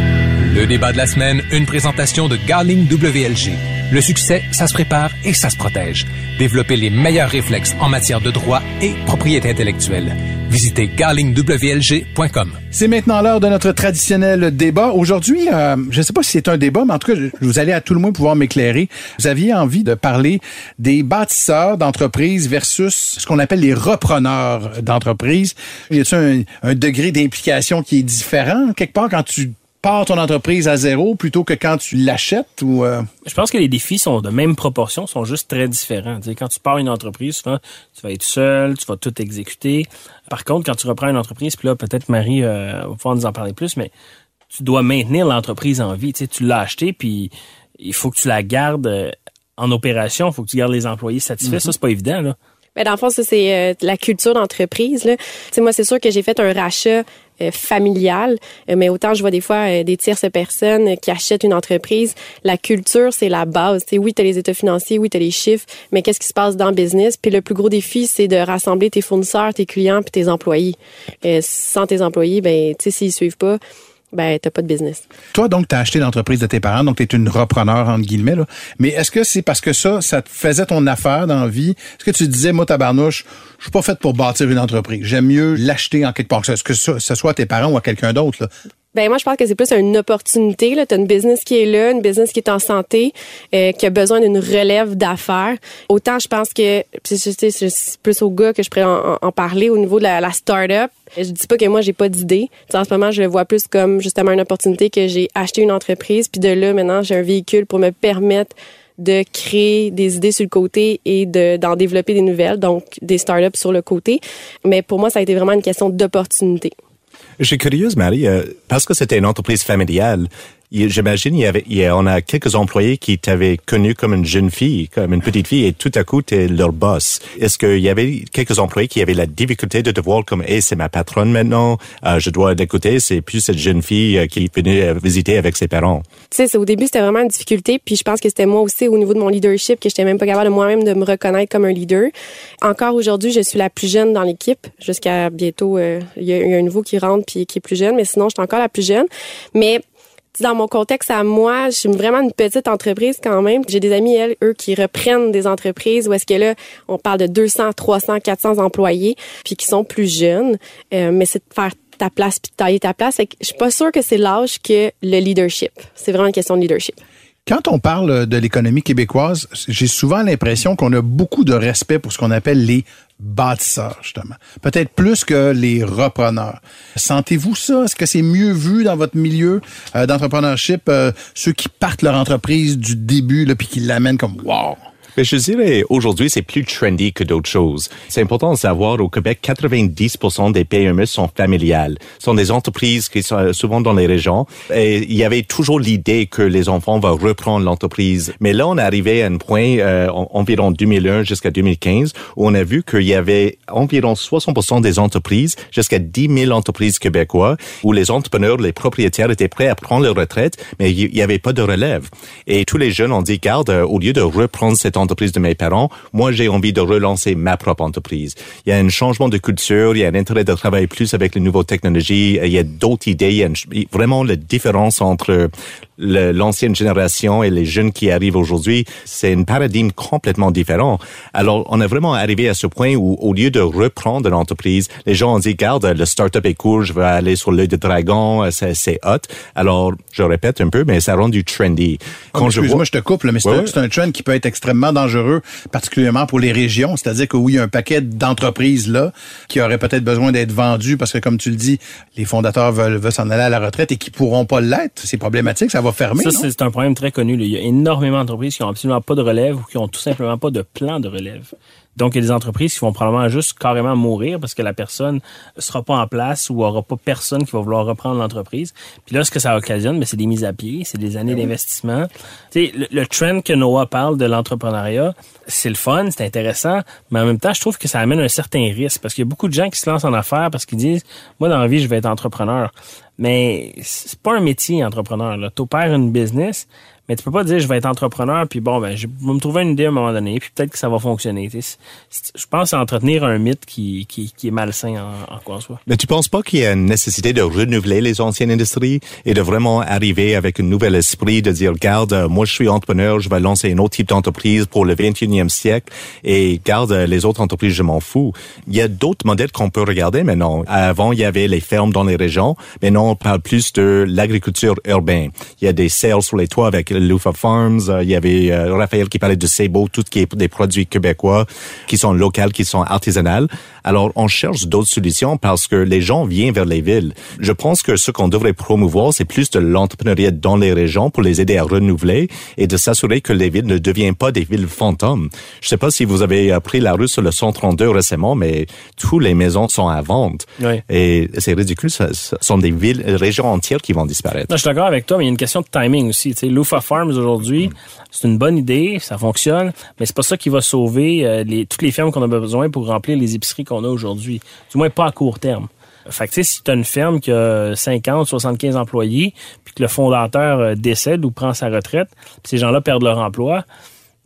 Le débat de la semaine, une présentation de Garling WLG. Le succès, ça se prépare et ça se protège. Développer les meilleurs réflexes en matière de droit et propriété intellectuelle. Visitez garlingwlg.com. C'est maintenant l'heure de notre traditionnel débat. Aujourd'hui, euh, je ne sais pas si c'est un débat, mais en tout cas, vous allez à tout le moins pouvoir m'éclairer. Vous aviez envie de parler des bâtisseurs d'entreprises versus ce qu'on appelle les repreneurs d'entreprises. Y a-t-il un, un degré d'implication qui est différent? Quelque part quand tu pars ton entreprise à zéro plutôt que quand tu l'achètes ou euh... Je pense que les défis sont de même proportion, sont juste très différents. quand tu pars une entreprise, souvent tu vas être seul, tu vas tout exécuter. Par contre, quand tu reprends une entreprise, puis là peut-être Marie euh, va pouvoir nous en parler plus, mais tu dois maintenir l'entreprise en vie. Tu, sais, tu l'as acheté, puis il faut que tu la gardes euh, en opération, il faut que tu gardes les employés satisfaits. Mm -hmm. Ça, c'est pas évident. Là. Ben, dans le fond, ça, c'est euh, la culture d'entreprise. Là. sais, moi, c'est sûr que j'ai fait un rachat euh, familial, euh, mais autant je vois des fois euh, des tierces personnes qui achètent une entreprise. La culture, c'est la base. sais, oui, tu as les états financiers, oui, tu as les chiffres, mais qu'est-ce qui se passe dans le business? Puis le plus gros défi, c'est de rassembler tes fournisseurs, tes clients, puis tes employés. sans tes employés, ben, tu sais, s'ils suivent pas, ben t'as pas de business. Toi donc tu as acheté l'entreprise de tes parents donc tu es une repreneur entre guillemets là. Mais est-ce que c'est parce que ça ça te faisait ton affaire dans la vie? Est-ce que tu disais moi tabarnouche, je suis pas faite pour bâtir une entreprise. J'aime mieux l'acheter en quelque part que ce que ce, soit à tes parents ou à quelqu'un d'autre. Ben moi je pense que c'est plus une opportunité là, tu as une business qui est là, une business qui est en santé, euh, qui a besoin d'une relève d'affaires. Autant je pense que c'est plus au gars que je pourrais en, parler au niveau de la, la start-up. Je dis pas que moi j'ai pas d'idée. En ce moment, je le vois plus comme justement une opportunité que j'ai acheté une entreprise puis de là maintenant, j'ai un véhicule pour me permettre de créer des idées sur le côté et de d'en développer des nouvelles, donc des startups sur le côté. Mais pour moi, ça a été vraiment une question d'opportunité. Je suis curieuse, Marie, euh, parce que c'était une entreprise familiale. J'imagine, il y avait, il y a, on a quelques employés qui t'avaient connu comme une jeune fille, comme une petite fille, et tout à coup, t'es leur boss. Est-ce qu'il y avait quelques employés qui avaient la difficulté de te voir comme, hey, c'est ma patronne maintenant, euh, je dois l'écouter, c'est plus cette jeune fille euh, qui venait visiter avec ses parents? Tu sais, au début, c'était vraiment une difficulté, puis je pense que c'était moi aussi au niveau de mon leadership que j'étais même pas capable de moi-même de me reconnaître comme un leader. Encore aujourd'hui, je suis la plus jeune dans l'équipe, jusqu'à bientôt, euh, il y, a, y a un nouveau qui rentre puis qui est plus jeune, mais sinon, je suis encore la plus jeune. Mais dans mon contexte à moi, je suis vraiment une petite entreprise quand même. J'ai des amis, elles, eux, qui reprennent des entreprises où est-ce que là, on parle de 200, 300, 400 employés, puis qui sont plus jeunes. Euh, mais c'est de faire ta place puis de tailler ta place. Fait que je suis pas sûre que c'est l'âge que le leadership. C'est vraiment une question de leadership. Quand on parle de l'économie québécoise, j'ai souvent l'impression qu'on a beaucoup de respect pour ce qu'on appelle les bâtisseurs, justement. Peut-être plus que les repreneurs. Sentez-vous ça? Est-ce que c'est mieux vu dans votre milieu euh, d'entrepreneurship, euh, ceux qui partent leur entreprise du début, là, puis qui l'amènent comme « wow ». Mais je dirais, aujourd'hui, c'est plus trendy que d'autres choses. C'est important de savoir, au Québec, 90% des PME sont familiales. Sont des entreprises qui sont souvent dans les régions. Et il y avait toujours l'idée que les enfants vont reprendre l'entreprise. Mais là, on est arrivé à un point, euh, environ 2001 jusqu'à 2015, où on a vu qu'il y avait environ 60% des entreprises, jusqu'à 10 000 entreprises québécoises, où les entrepreneurs, les propriétaires étaient prêts à prendre leur retraite, mais il n'y avait pas de relève. Et tous les jeunes ont dit, garde, au lieu de reprendre cette entreprise de mes parents, moi j'ai envie de relancer ma propre entreprise. Il y a un changement de culture, il y a un intérêt de travailler plus avec les nouvelles technologies, il y a d'autres idées, il y a vraiment la différence entre l'ancienne génération et les jeunes qui arrivent aujourd'hui, c'est un paradigme complètement différent. Alors, on est vraiment arrivé à ce point où, au lieu de reprendre l'entreprise, les gens ont dit, garde, le start-up est cool, je vais aller sur l'œil de dragon, c'est hot. Alors, je répète un peu, mais ça a rendu trendy. Quand oh, je vois... moi je te coupe, mais c'est ouais. un, un trend qui peut être extrêmement dangereux, particulièrement pour les régions. C'est-à-dire que oui, il y a un paquet d'entreprises là qui auraient peut-être besoin d'être vendues parce que, comme tu le dis, les fondateurs veulent, veulent s'en aller à la retraite et qui pourront pas l'être. C'est problématique. Ça va va fermer. Ça, c'est un problème très connu. là. Il y a énormément d'entreprises qui ont absolument pas de relève ou qui ont tout simplement pas de plan de relève. Donc, il y a des entreprises qui vont probablement juste carrément mourir parce que la personne sera pas en place ou aura pas personne qui va vouloir reprendre l'entreprise. Puis là, ce que ça occasionne, ben, c'est des mises à pied, c'est des années d'investissement. Tu sais, le, le trend que Noah parle de l'entrepreneuriat, c'est le fun, c'est intéressant, mais en même temps, je trouve que ça amène un certain risque parce qu'il y a beaucoup de gens qui se lancent en affaires parce qu'ils disent, moi, dans la vie, je vais être entrepreneur. Mais c'est pas un métier, entrepreneur. Là. T'opères une business, mais tu peux pas dire je vais être entrepreneur puis bon ben je vais me trouver une idée à un moment donné puis peut-être que ça va fonctionner. Sais, c'est- Je pense entretenir un mythe qui, qui, qui est malsain en, en quoi en soi. Mais tu penses pas qu'il y a une nécessité de renouveler les anciennes industries et de vraiment arriver avec un nouvel esprit, de dire, regarde, euh, moi je suis entrepreneur, je vais lancer un autre type d'entreprise pour le 21e siècle et garde euh, les autres entreprises, je m'en fous. Il y a d'autres modèles qu'on peut regarder maintenant. Avant, il y avait les fermes dans les régions. Maintenant, on parle plus de l'agriculture urbaine. Il y a des sales sur les toits avec Lufa Farms. Euh, Il y avait euh, Raphaël qui parlait de Sebo, tout ce qui est des produits québécois qui sont locaux, qui sont artisanales. Alors, on cherche d'autres solutions parce que les gens viennent vers les villes. Je pense que ce qu'on devrait promouvoir, c'est plus de l'entrepreneuriat dans les régions pour les aider à renouveler et de s'assurer que les villes ne deviennent pas des villes fantômes. Je sais pas si vous avez euh, pris la rue sur le 132 récemment, mais toutes les maisons sont à vente. Oui. Et c'est ridicule, ce ce sont des villes, régions entières qui vont disparaître. Non, je suis d'accord avec toi, mais il y a une question de timing aussi. Tu sais, Lufa Aujourd'hui, c'est une bonne idée, ça fonctionne, mais c'est pas ça qui va sauver euh, toutes les fermes qu'on a besoin pour remplir les épiceries qu'on a aujourd'hui. Du moins pas à court terme. Fait que si tu as une ferme qui a 50, 75 employés, puis que le fondateur euh, décède ou prend sa retraite, ces gens-là perdent leur emploi,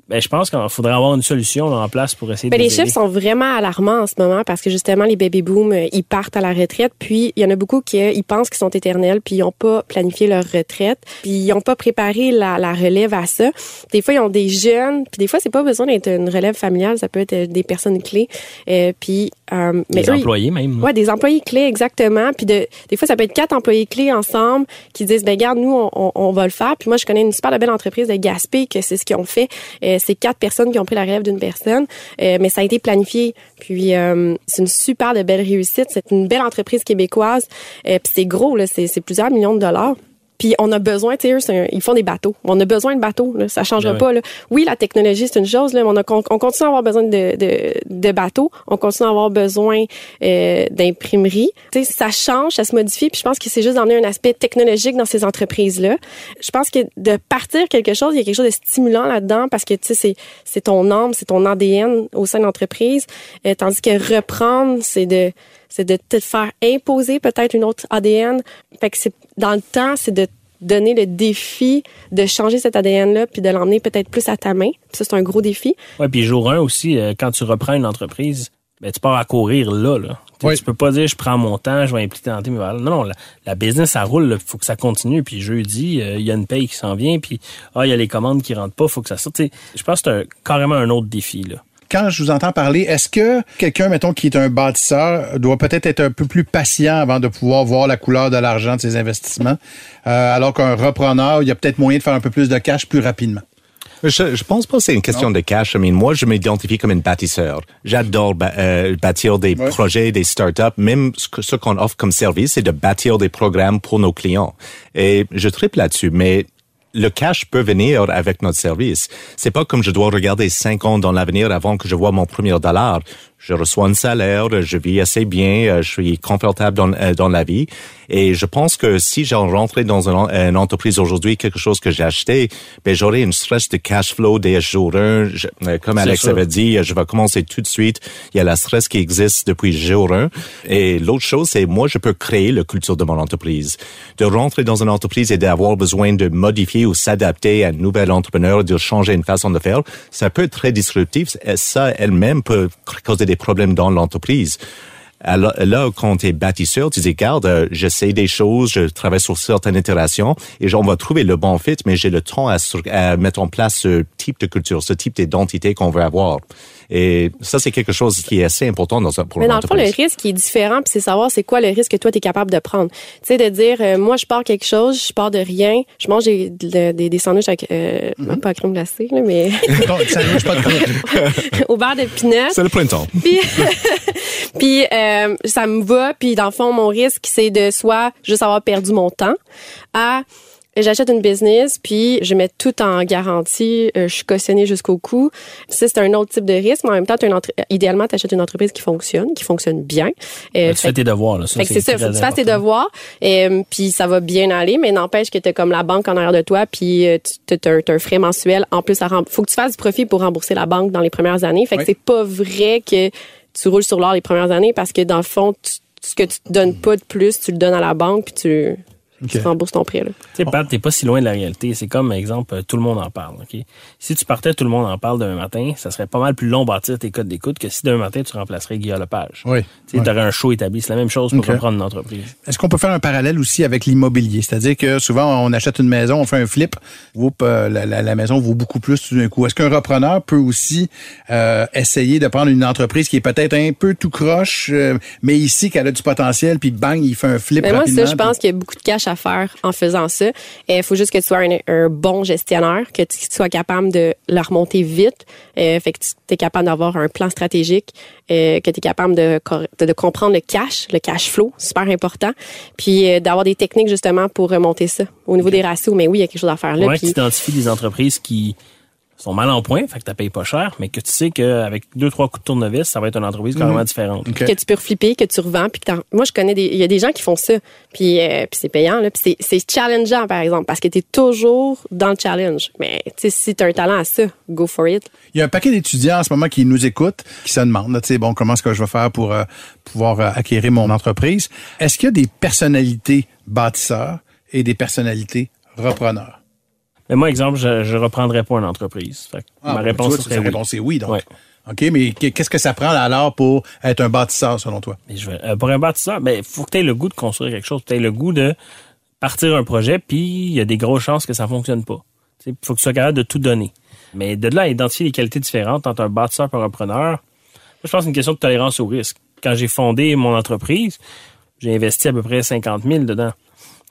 ben je pense qu'il faudrait avoir une solution là, en place pour essayer Ben, de les les chiffres sont vraiment alarmants en ce moment parce que justement les baby boom euh, ils partent à la retraite puis il y en a beaucoup qui euh, ils pensent qu'ils sont éternels puis ils ont pas planifié leur retraite puis ils ont pas préparé la, la relève à ça. Des fois ils ont des jeunes puis des fois c'est pas besoin d'être une relève familiale ça peut être euh, des personnes clés euh, puis euh, mais eux, ils- employés même. Ouais, des employés clés exactement. Puis de, des fois, ça peut être quatre employés clés ensemble qui disent, ben garde, nous, on, on, on va le faire. Puis moi, je connais une super belle entreprise de Gaspé que c'est ce qu'ils ont fait. Euh, c'est quatre personnes qui ont pris la relève d'une personne, Euh, mais ça a été planifié. Puis euh, c'est une super de belle réussite. C'est une belle entreprise québécoise. Euh, puis c'est gros là, c'est c'est plusieurs millions de dollars. Puis on a besoin, tu sais, ils font des bateaux. On a besoin de bateaux, là, ça changera Ben pas. Là. Oui, la technologie c'est une chose, là, mais on, a, on continue à avoir besoin de, de, de bateaux. On continue à avoir besoin euh, d'imprimerie. Tu sais, ça change, ça se modifie. Puis je pense que c'est juste d'emmener un aspect technologique dans ces entreprises là. Je pense que de partir quelque chose, il y a quelque chose de stimulant là-dedans parce que tu sais, c'est c'est ton âme, c'est ton ADN au sein de l'entreprise, Euh, tandis que reprendre, c'est de c'est de te faire imposer peut-être une autre ADN. Fait que c'est dans le temps, c'est de donner le défi de changer cet ADN-là puis de l'emmener peut-être plus à ta main. Puis ça, c'est un gros défi. Ouais, puis jour 1 aussi, euh, quand tu reprends une entreprise, ben, tu pars à courir là. là. Oui. tu peux pas dire je prends mon temps, je vais implémenter mes valeurs. Non, non, la, la business, ça roule, il faut que ça continue. Puis jeudi, euh, il y a une paye qui s'en vient, puis ah, il y a les commandes qui rentrent pas, faut que ça sorte. Tu sais, Je pense que c'est un- carrément un autre défi. Là. Quand je vous entends parler, est-ce que quelqu'un, mettons, qui est un bâtisseur, doit peut-être être un peu plus patient avant de pouvoir voir la couleur de l'argent de ses investissements, euh, alors qu'un repreneur, il y a peut-être moyen de faire un peu plus de cash plus rapidement? Je, je pense pas que c'est une question de cash. I mean, moi, je m'identifie comme une bâtisseur. J'adore ba- euh, bâtir des Ouais. projets, des startups. Même ce, qu'on offre comme service, c'est de bâtir des programmes pour nos clients. Et je triple là-dessus, mais le cash peut venir avec notre service. C'est pas comme je dois regarder cinq ans dans l'avenir avant que je vois mon premier dollar. Je reçois un salaire, je vis assez bien, euh, je suis confortable dans, euh, dans la vie. Et je pense que si j'en rentrais dans une, en- une entreprise aujourd'hui, quelque chose que j'ai acheté, ben, j'aurais une stress de cash flow dès jour 1. Je- euh, comme Alex avait dit, je vais commencer tout de suite. Il y a la stress qui existe depuis jour 1. Et l'autre chose, c'est moi, je peux créer la culture de mon entreprise. De rentrer dans une entreprise et d'avoir besoin de modifier ou s'adapter à un nouvel entrepreneur, de changer une façon de faire, ça peut être très disruptif. Et ça elle-même peut causer des problèmes dans l'entreprise. Alors, là, quand tu es bâtisseur, tu dis, garde, euh, j'essaie des choses, je travaille sur certaines itérations et on va trouver le bon fit, mais j'ai le temps à mettre en place ce type de culture, ce type d'identité qu'on veut avoir. Et ça, c'est quelque chose qui est assez important dans un, pour Mais dans le fond, le risque qui est différent, puis c'est savoir c'est quoi le risque que toi, tu es capable de prendre. Tu sais, de dire, euh, moi, je pars quelque chose, je pars de rien, je mange des, des, des, des sandwichs avec, euh, Mm-hmm. pas à crème glacée, là, mais Mettons, sandwich, pas de croûte. au beurre de pinot. C'est le printemps. Puis, puis euh, ça me va. Puis dans le fond, mon risque, c'est de soit juste avoir perdu mon temps, à J'achète une business, puis je mets tout en garantie. Euh, je suis cautionnée jusqu'au cou. Ça, c'est un autre type de risque, mais en même temps, as une entre... idéalement, tu achètes une entreprise qui fonctionne, qui fonctionne bien. Euh, tu fais tes devoirs. Là. c'est ça, faut que tu fasses tes devoirs, euh, puis ça va bien aller, mais n'empêche que tu comme la banque en arrière de toi, puis tu as, un frais mensuel. En plus, il faut que tu fasses du profit pour rembourser la banque dans les premières années. Fait que c'est pas vrai que tu roules sur l'or les premières années parce que dans le fond, ce que tu te donnes pas de plus, tu le donnes à la banque, puis tu tu rembourses ton prêt. Tu sais, Pat, t'es pas si loin de la réalité. C'est comme, exemple, tout le monde en parle. ok? Si tu partais, tout le monde en parle demain matin, ça serait pas mal plus long bâtir tes codes d'écoute que si demain matin, tu remplacerais Guillaume Lepage. Oui. Tu aurais un show établi. C'est la même chose pour reprendre une entreprise. Est-ce qu'on peut faire un parallèle aussi avec l'immobilier? C'est-à-dire que souvent, on achète une maison, on fait un flip, euh, la, maison vaut beaucoup plus tout d'un coup. Est-ce qu'un repreneur peut aussi euh, essayer de prendre une entreprise qui est peut-être un peu tout croche, euh, mais ici, qu'elle a du potentiel, puis bang, il fait un flip mais rapidement? Moi, ça, je pense qu'il y a beaucoup de cash à faire en faisant ça. Il faut juste que tu sois un, bon gestionnaire, que tu sois capable de la remonter vite, euh, fait que tu es capable d'avoir un plan stratégique, euh, que tu es capable de, de, comprendre le cash, le cash flow, super important, puis euh, d'avoir des techniques justement pour remonter ça. Au niveau des ratios, mais oui, il y a quelque chose à faire là. Ouais, tu identifies des entreprises qui sont mal en point, fait que tu payes pas cher, mais que tu sais qu'avec deux, trois coups de tournevis, ça va être une entreprise carrément mhm. différente. Que tu peux reflipper, que tu revends, puis que Moi, je connais des... Il y a des gens qui font ça, puis, euh, puis c'est payant, là, puis c'est challengeant, par exemple, parce que tu es toujours dans le challenge. Mais tu sais, si tu as un talent à ça, go for it. Il y a un paquet d'étudiants en ce moment qui nous écoutent, qui se demandent, tu sais, bon, comment est-ce que je vais faire pour euh, pouvoir euh, acquérir mon entreprise? Est-ce qu'il y a des personnalités bâtisseurs et des personnalités repreneurs? Mais moi, exemple, je, ne reprendrais pas une entreprise. Ah, ma réponse, serait oui. réponse est oui, donc. OK, mais qu'est-ce que ça prend alors pour être un bâtisseur, selon toi? je euh, pour un bâtisseur, ben, faut que tu aies le goût de construire quelque chose. Tu aies le goût de partir un projet, puis il y a des grosses chances que ça fonctionne pas. Il faut que tu sois capable de tout donner. Mais de là à identifier les qualités différentes entre un bâtisseur et un repreneur, je pense que c'est une question de tolérance au risque. Quand j'ai fondé mon entreprise, j'ai investi à peu près 50 000 dedans.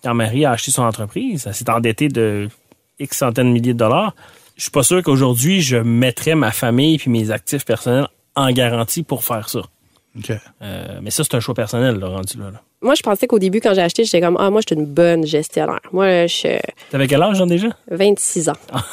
Quand Marie a acheté son entreprise, elle s'est endettée de X centaines de milliers de dollars, je suis pas sûr qu'aujourd'hui, je mettrais ma famille puis mes actifs personnels en garantie pour faire ça. Euh, mais ça, c'est un choix personnel, là, rendu là. Moi, je pensais qu'au début, quand j'ai acheté, j'étais comme, ah, moi, je suis une bonne gestionnaire. Moi, je. T'avais quel âge, déjà? 26 ans. Ah.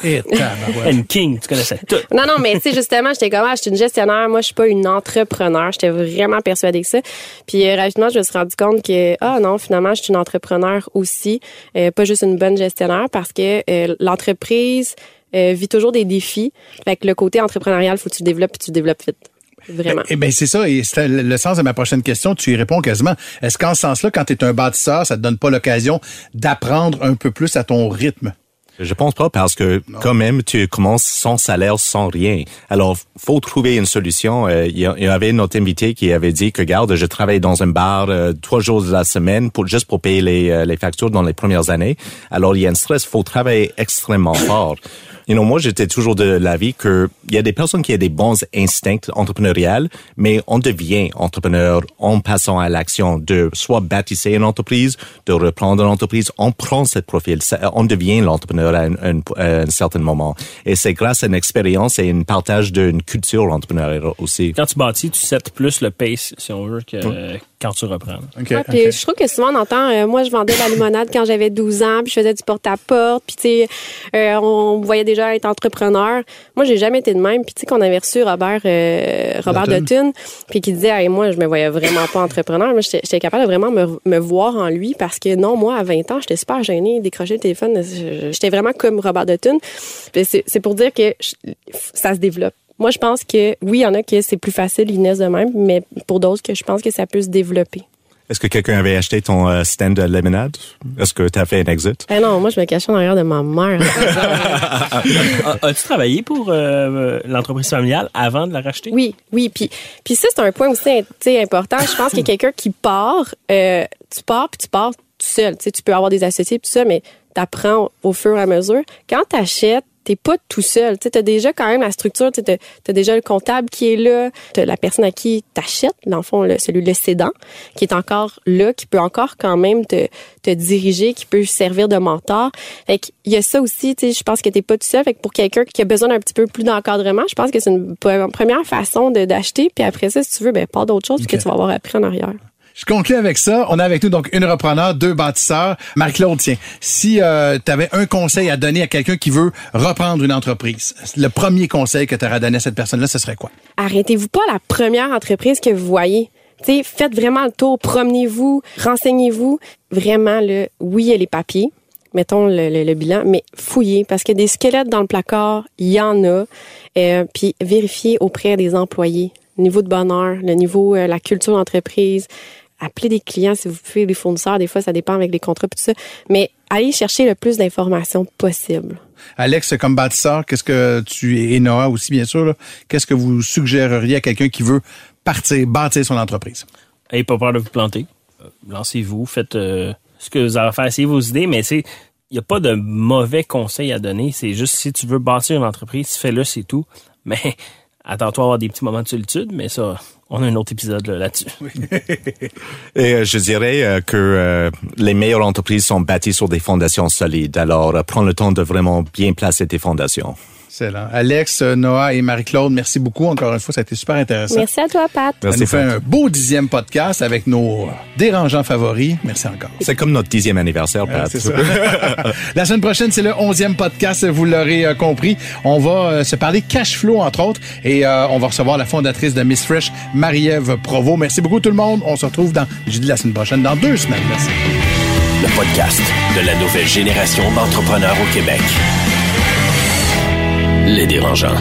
une king, tu connaissais tout. non, non, mais tu sais, justement, j'étais comme, ah, je suis une gestionnaire. Moi, je suis pas une entrepreneur. J'étais vraiment persuadée que ça. Puis, euh, rapidement, je me suis rendu compte que, ah, non, finalement, je suis une entrepreneur aussi. Euh, pas juste une bonne gestionnaire parce que euh, l'entreprise vit toujours des défis. Fait que le côté entrepreneurial, faut que tu développes et tu développes vite. Vraiment. Eh, bien, c'est ça. Et c'est le sens de ma prochaine question. Tu y réponds quasiment. Est-ce qu'en ce sens-là, quand tu es un bâtisseur, ça te donne pas l'occasion d'apprendre un peu plus à ton rythme? Je pense pas parce que quand même tu commences sans salaire, sans rien. Alors faut trouver une solution. Euh, il y avait notre invité qui avait dit que garde, je travaille dans un bar euh, trois jours de la semaine pour juste pour payer les, euh, les factures dans les premières années. Alors il y a un stress. Faut travailler extrêmement fort. You know, moi, j'étais toujours de l'avis que il y a des personnes qui ont des bons instincts entrepreneuriales, mais on devient entrepreneur en passant à l'action de soit bâtisser une entreprise, de reprendre une entreprise. On prend ce profil, on devient l'entrepreneur à, un, certain moment. Et c'est grâce à une expérience et un partage d'une culture entrepreneuriale aussi. Quand tu bâtis, tu sets plus le pace, si on veut, que, quand tu reprends. Je trouve que souvent on entend, euh, moi je vendais de la limonade quand j'avais 12 ans, puis je faisais du porte-à-porte, puis tu sais, euh, on voyait déjà être entrepreneur. Moi j'ai jamais été de même, puis tu sais qu'on avait reçu Robert euh, Robert Dutton, puis qui disait, moi je me voyais vraiment pas entrepreneur, mais j'étais capable de vraiment me, me, voir en lui parce que non, moi à 20 ans j'étais super gênée, décrocher le téléphone, j'étais vraiment comme Robert Dutton. C'est pour dire que ça se développe. Moi, je pense que oui, il y en a que c'est plus facile, ils naissent de même, mais pour d'autres, que je pense que ça peut se développer. Est-ce que quelqu'un avait acheté ton euh, stand de lemonade? Est-ce que tu as fait un exit? Eh non, moi, je me cachais en arrière de ma mère. As-tu travaillé pour euh, l'entreprise familiale avant de la racheter? Oui, oui. Puis, puis ça, c'est un point aussi important. Je pense qu'il y a quelqu'un qui part, euh, tu pars, puis tu pars tout seul. Tu, sais, tu peux avoir des associés, tout ça, mais tu apprends au fur et à mesure. Quand tu achètes, t'es pas tout seul. Tu as déjà quand même la structure, tu as, déjà le comptable qui est là, tu la personne à qui t'achètes, dans le fond, le, celui le cédant, qui est encore là, qui peut encore quand même te, te diriger, qui peut servir de mentor. Fait il y a ça aussi, tu sais, je pense que t'es pas tout seul. Fait que pour quelqu'un qui a besoin d'un petit peu plus d'encadrement, je pense que c'est une première façon d'acheter. Puis après ça, si tu veux, ben, pas d'autre chose, que tu vas avoir appris en arrière. Je conclue avec ça. On a avec nous donc une repreneur, deux bâtisseurs. Marie-Claude, tiens, si euh, tu avais un conseil à donner à quelqu'un qui veut reprendre une entreprise, le premier conseil que tu aurais donné à cette personne-là, ce serait quoi? Arrêtez-vous pas la première entreprise que vous voyez. T'sais, faites vraiment le tour, promenez-vous, renseignez-vous. Vraiment, le, oui, il y a les papiers, mettons le, le- le bilan, mais fouillez, parce que des squelettes dans le placard, il y en a. Euh, puis vérifiez auprès des employés niveau de bonheur, le niveau, euh, la culture d'entreprise. Appelez des clients si vous pouvez, des fournisseurs, des fois ça dépend avec les contrats et tout ça. Mais allez chercher le plus d'informations possible. Alex, comme bâtisseur, qu'est-ce que tu et Noah aussi, bien sûr, qu'est-ce que vous suggéreriez à quelqu'un qui veut partir, bâtir son entreprise? Ayez pas peur de vous planter. Euh, Lancez-vous, faites euh, ce que vous avez à faire, essayez vos idées, mais c'est il n'y a pas de mauvais conseils à donner. C'est juste si tu veux bâtir une entreprise, fais-le, c'est tout. Mais attends-toi à avoir des petits moments de solitude, mais ça, on a un autre épisode là, là-dessus. Et euh, je dirais euh, que euh, les meilleures entreprises sont bâties sur des fondations solides. Alors, euh, prends le temps de vraiment bien placer tes fondations. Excellent. Alex, euh, Noah et Marie-Claude, merci beaucoup. Encore une fois, ça a été super intéressant. Merci à toi, Pat. Ça nous fait un beau dixième podcast avec nos dérangeants favoris. Merci encore. C'est comme notre dixième anniversaire, Pat. c'est ça. La semaine prochaine, c'est le onzième podcast, vous l'aurez euh, compris. On va euh, se parler cash flow, entre autres, et euh, on va recevoir la fondatrice de Miss Fresh, Marie-Ève Provo. Merci beaucoup tout le monde. On se retrouve dans, j'ai dit la semaine prochaine, dans deux semaines. Merci. Le podcast de la nouvelle génération d'entrepreneurs au Québec. Les dérangeants.